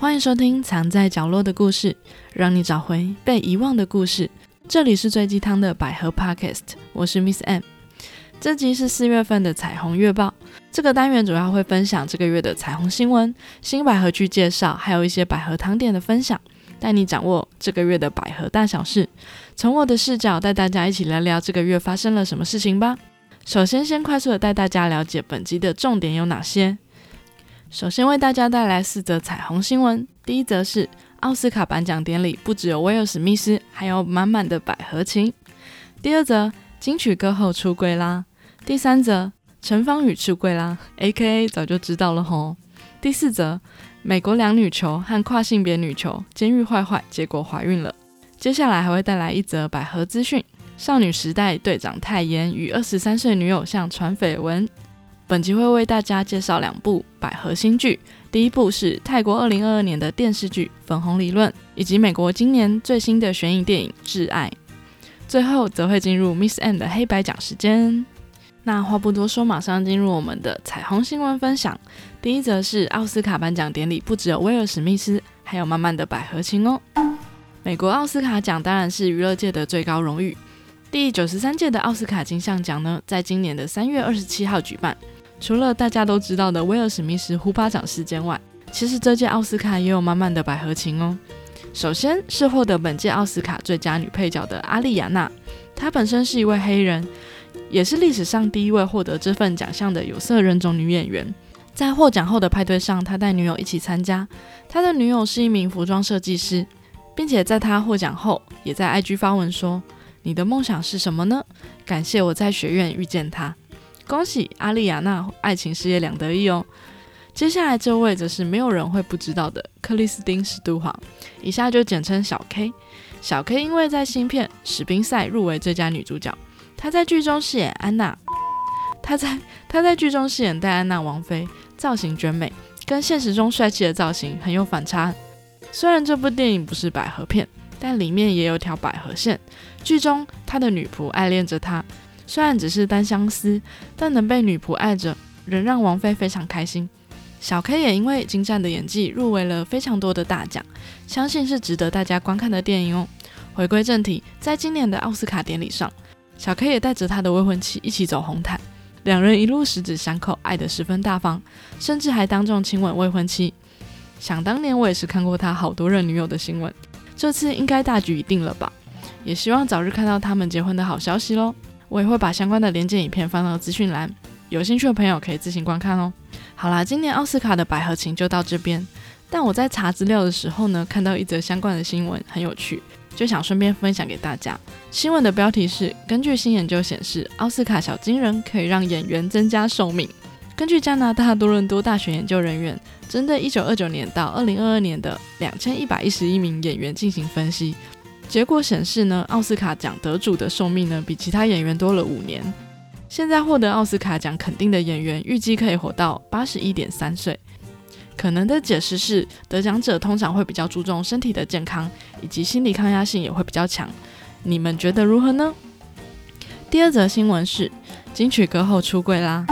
欢迎收听《藏在角落的故事》，让你找回被遗忘的故事。这里是最鸡汤的百合 Podcast，我是 Miss M。这集是四月份的彩虹月报。这个单元主要会分享这个月的彩虹新闻、新百合剧介绍，还有一些百合汤点的分享，带你掌握这个月的百合大小事。从我的视角带大家一起聊聊这个月发生了什么事情吧。首先，先快速的带大家了解本集的重点有哪些。首先为大家带来四则彩虹新闻。第一则是奥斯卡颁奖典礼，不只有威尔史密斯，还有满满的百合情。第二则金曲歌后出柜啦。第三则陈芳宇出柜啦，A.K.A 早就知道了吼。第四则美国两女球和跨性别女球监狱坏坏，结果怀孕了。接下来还会带来一则百合资讯：少女时代队长泰妍与二十三岁女友像传绯闻。本集会为大家介绍两部百合新剧，第一部是泰国二零二二年的电视剧《粉红理论》，以及美国今年最新的悬疑电影《挚爱》。最后则会进入 Miss M 的黑白奖时间。那话不多说，马上进入我们的彩虹新闻分享。第一则是奥斯卡颁奖典礼，不只有威尔史密斯，还有满满的百合情哦。美国奥斯卡奖当然是娱乐界的最高荣誉，第九十三届的奥斯卡金像奖呢，在今年的三月二十七号举办。除了大家都知道的威尔史密斯呼巴掌事件外，其实这届奥斯卡也有满满的百合情哦。首先是获得本届奥斯卡最佳女配角的阿丽亚娜，她本身是一位黑人，也是历史上第一位获得这份奖项的有色人种女演员。在获奖后的派对上，她带女友一起参加，她的女友是一名服装设计师，并且在她获奖后，也在 IG 发文说：“你的梦想是什么呢？感谢我在学院遇见她。”恭喜阿丽亚娜爱情事业两得意哦！接下来这位则是没有人会不知道的克里斯汀史都华，以下就简称小 K。小 K 因为在新片《史宾赛》入围最佳女主角，她在剧中饰演安娜。她在她在剧中饰演戴安娜王妃，造型绝美，跟现实中帅气的造型很有反差。虽然这部电影不是百合片，但里面也有条百合线。剧中他的女仆爱恋着他。虽然只是单相思，但能被女仆爱着，仍让王菲非常开心。小 K 也因为精湛的演技入围了非常多的大奖，相信是值得大家观看的电影哦。回归正题，在今年的奥斯卡典礼上，小 K 也带着他的未婚妻一起走红毯，两人一路十指相扣，爱得十分大方，甚至还当众亲吻未婚妻。想当年我也是看过他好多任女友的新闻，这次应该大局已定了吧？也希望早日看到他们结婚的好消息喽。我也会把相关的连接影片放到资讯栏，有兴趣的朋友可以自行观看哦。好啦，今年奥斯卡的百合情就到这边。但我在查资料的时候呢，看到一则相关的新闻，很有趣，就想顺便分享给大家。新闻的标题是：根据新研究显示，奥斯卡小金人可以让演员增加寿命。根据加拿大多伦多大学研究人员针对1929年到2022年的2111名演员进行分析。结果显示呢，奥斯卡奖得主的寿命呢比其他演员多了五年。现在获得奥斯卡奖肯定的演员，预计可以活到八十一点三岁。可能的解释是，得奖者通常会比较注重身体的健康，以及心理抗压性也会比较强。你们觉得如何呢？第二则新闻是金曲歌后出柜啦。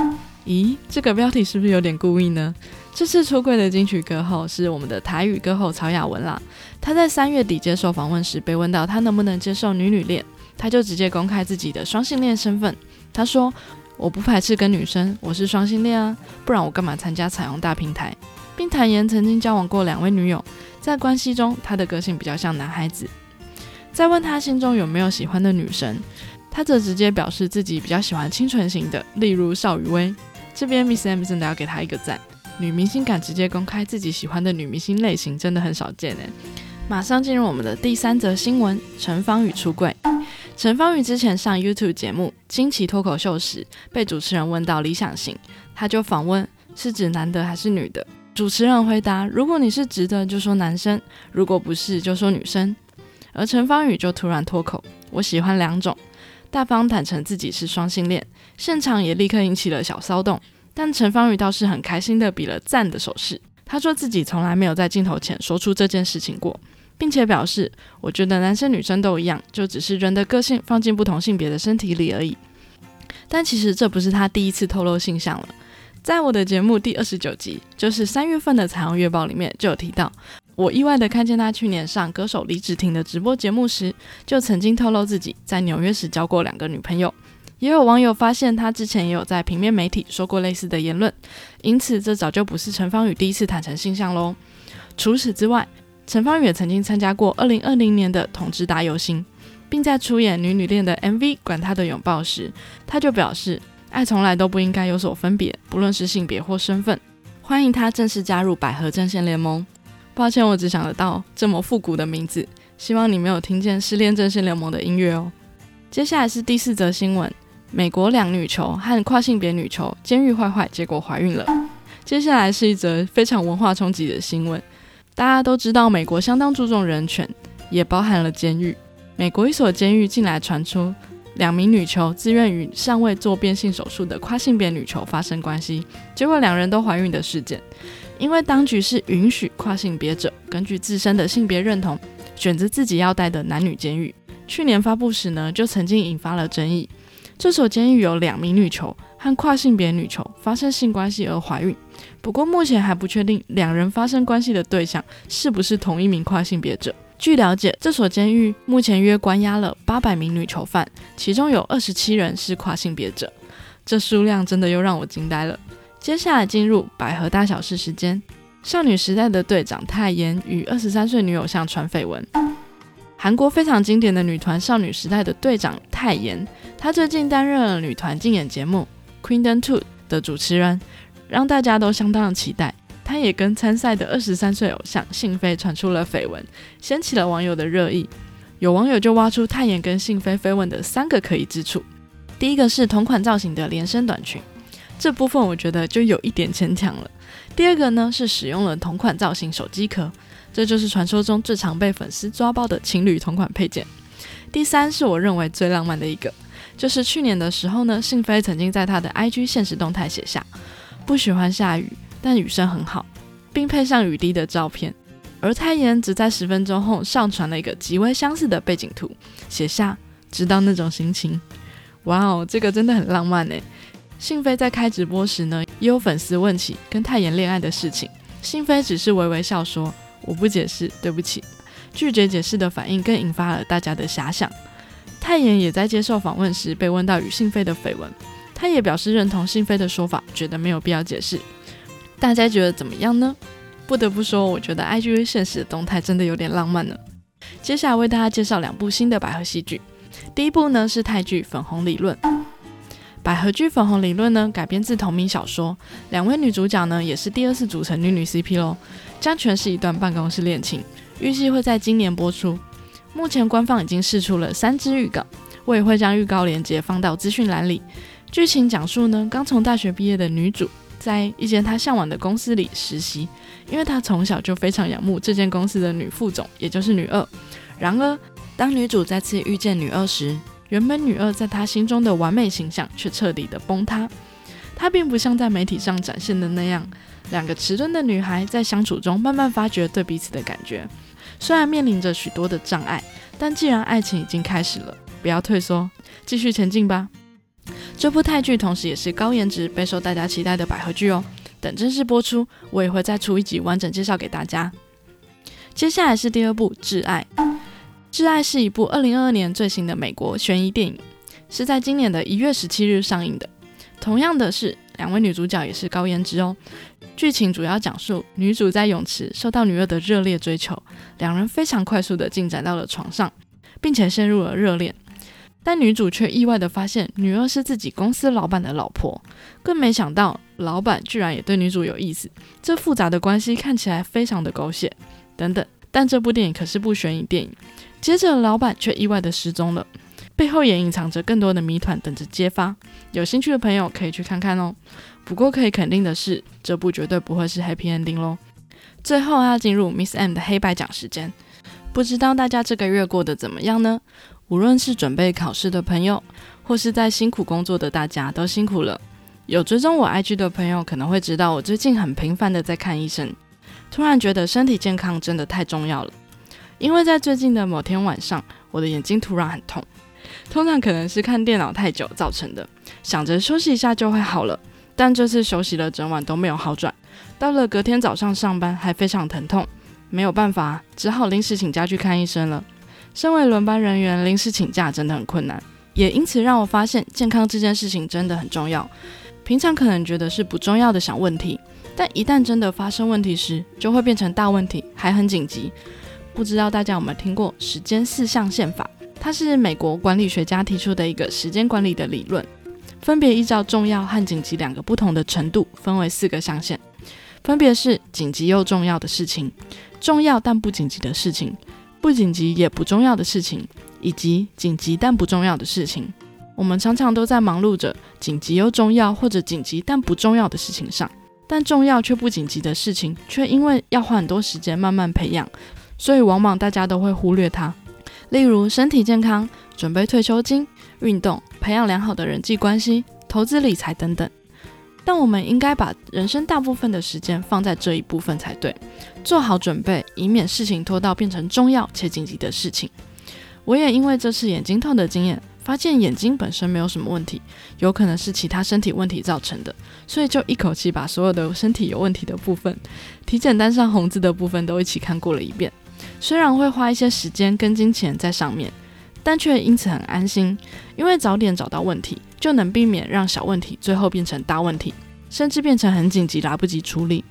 咦，这个标题是不是有点故意呢？这次出柜的金曲歌后是我们的台语歌后曹雅文啦。她在三月底接受访问时被问到她能不能接受女女恋，她就直接公开自己的双性恋身份。她说：“我不排斥跟女生，我是双性恋啊，不然我干嘛参加彩虹大平台？”并坦言曾经交往过两位女友，在关系中她的个性比较像男孩子。在问她心中有没有喜欢的女神，她则直接表示自己比较喜欢清纯型的，例如邵雨薇。这边 Miss M 真的要给她一个赞。女明星敢直接公开自己喜欢的女明星类型，真的很少见诶。马上进入我们的第三则新闻：陈芳宇出柜。陈芳宇之前上 YouTube 节目《惊奇脱口秀》时，被主持人问到理想型，他就访问是指男的还是女的。主持人回答：如果你是直的，就说男生；如果不是，就说女生。而陈芳宇就突然脱口：我喜欢两种，大方坦诚自己是双性恋。现场也立刻引起了小骚动。但陈芳宇倒是很开心的比了赞的手势，他说自己从来没有在镜头前说出这件事情过，并且表示，我觉得男生女生都一样，就只是人的个性放进不同性别的身体里而已。但其实这不是他第一次透露性向了，在我的节目第二十九集，就是三月份的彩虹月报里面就有提到，我意外的看见他去年上歌手李芷婷的直播节目时，就曾经透露自己在纽约时交过两个女朋友。也有网友发现他之前也有在平面媒体说过类似的言论，因此这早就不是陈芳宇第一次坦诚性向喽。除此之外，陈芳宇也曾经参加过二零二零年的同志大游行，并在出演《女女恋》的 MV《管他的拥抱》时，他就表示。爱从来都不应该有所分别，不论是性别或身份。欢迎他正式加入百合阵线联盟。抱歉，我只想得到这么复古的名字。希望你没有听见失恋阵线联盟的音乐哦。接下来是第四则新闻：美国两女囚和跨性别女囚监狱坏坏，结果怀孕了。接下来是一则非常文化冲击的新闻。大家都知道，美国相当注重人权，也包含了监狱。美国一所监狱近来传出。两名女囚自愿与尚未做变性手术的跨性别女囚发生关系，结果两人都怀孕的事件。因为当局是允许跨性别者根据自身的性别认同选择自己要待的男女监狱，去年发布时呢，就曾经引发了争议。这所监狱有两名女囚和跨性别女囚发生性关系而怀孕，不过目前还不确定两人发生关系的对象是不是同一名跨性别者。据了解，这所监狱目前约关押了八百名女囚犯，其中有二十七人是跨性别者。这数量真的又让我惊呆了。接下来进入百合大小事时间。少女时代的队长泰妍与二十三岁女偶像传绯闻。韩国非常经典的女团少女时代的队长泰妍，她最近担任了女团竞演节目《Queendom Two》的主持人，让大家都相当的期待。他也跟参赛的二十三岁偶像信飞传出了绯闻，掀起了网友的热议。有网友就挖出泰妍跟信飞绯闻的三个可疑之处。第一个是同款造型的连身短裙，这部分我觉得就有一点牵强了。第二个呢是使用了同款造型手机壳，这就是传说中最常被粉丝抓包的情侣同款配件。第三是我认为最浪漫的一个，就是去年的时候呢，信飞曾经在他的 IG 现实动态写下不喜欢下雨。但雨声很好，并配上雨滴的照片，而泰妍只在十分钟后上传了一个极为相似的背景图，写下“知道那种心情”。哇哦，这个真的很浪漫呢。信飞在开直播时呢，也有粉丝问起跟泰妍恋爱的事情，信飞只是微微笑说：“我不解释，对不起。”拒绝解释的反应更引发了大家的遐想。泰妍也在接受访问时被问到与信飞的绯闻，他也表示认同信飞的说法，觉得没有必要解释。大家觉得怎么样呢？不得不说，我觉得 IGV 现实的动态真的有点浪漫呢。接下来为大家介绍两部新的百合戏剧。第一部呢是泰剧《粉红理论》。百合剧《粉红理论》呢改编自同名小说，两位女主角呢也是第二次组成女女 CP 喽，将诠释一段办公室恋情。预计会在今年播出。目前官方已经试出了三支预告，我也会将预告链接放到资讯栏里。剧情讲述呢，刚从大学毕业的女主。在一间她向往的公司里实习，因为她从小就非常仰慕这间公司的女副总，也就是女二。然而，当女主再次遇见女二时，原本女二在她心中的完美形象却彻底的崩塌。她并不像在媒体上展现的那样，两个迟钝的女孩在相处中慢慢发掘对彼此的感觉。虽然面临着许多的障碍，但既然爱情已经开始了，不要退缩，继续前进吧。这部泰剧同时也是高颜值、备受大家期待的百合剧哦。等正式播出，我也会再出一集完整介绍给大家。接下来是第二部《挚爱》。《挚爱》是一部二零二二年最新的美国悬疑电影，是在今年的一月十七日上映的。同样的是，两位女主角也是高颜值哦。剧情主要讲述女主在泳池受到女二的热烈追求，两人非常快速的进展到了床上，并且陷入了热恋。但女主却意外地发现，女二是自己公司老板的老婆，更没想到老板居然也对女主有意思。这复杂的关系看起来非常的狗血。等等，但这部电影可是部悬疑电影。接着，老板却意外的失踪了，背后也隐藏着更多的谜团等着揭发。有兴趣的朋友可以去看看哦。不过可以肯定的是，这部绝对不会是 Happy Ending 咯。最后要进入 Miss M 的黑白奖时间，不知道大家这个月过得怎么样呢？无论是准备考试的朋友，或是在辛苦工作的大家，都辛苦了。有追踪我 IG 的朋友可能会知道，我最近很频繁的在看医生。突然觉得身体健康真的太重要了，因为在最近的某天晚上，我的眼睛突然很痛，通常可能是看电脑太久造成的，想着休息一下就会好了。但这次休息了整晚都没有好转，到了隔天早上上班还非常疼痛，没有办法，只好临时请假去看医生了。身为轮班人员，临时请假真的很困难，也因此让我发现健康这件事情真的很重要。平常可能觉得是不重要的小问题，但一旦真的发生问题时，就会变成大问题，还很紧急。不知道大家有没有听过时间四象限法？它是美国管理学家提出的一个时间管理的理论，分别依照重要和紧急两个不同的程度，分为四个象限，分别是紧急又重要的事情、重要但不紧急的事情、不紧急也不重要的事情，以及紧急但不重要的事情。我们常常都在忙碌着紧急又重要或者紧急但不重要的事情上，但重要却不紧急的事情，却因为要花很多时间慢慢培养。所以往往大家都会忽略它，例如身体健康、准备退休金、运动、培养良好的人际关系、投资理财等等。但我们应该把人生大部分的时间放在这一部分才对，做好准备，以免事情拖到变成重要且紧急的事情。我也因为这次眼睛痛的经验，发现眼睛本身没有什么问题，有可能是其他身体问题造成的，所以就一口气把所有的身体有问题的部分，体检单上红字的部分都一起看过了一遍。虽然会花一些时间跟金钱在上面，但却因此很安心，因为早点找到问题，就能避免让小问题最后变成大问题，甚至变成很紧急来不及处理。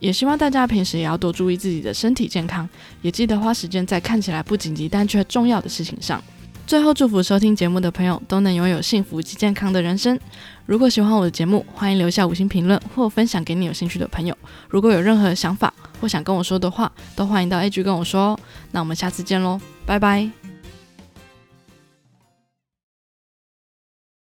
也希望大家平时也要多注意自己的身体健康，也记得花时间在看起来不紧急但却重要的事情上。最后，祝福收听节目的朋友都能拥有幸福及健康的人生。如果喜欢我的节目，欢迎留下五星评论或分享给你有兴趣的朋友。如果有任何想法或想跟我说的话，都欢迎到 A G 跟我说哦。那我们下次见喽，拜拜。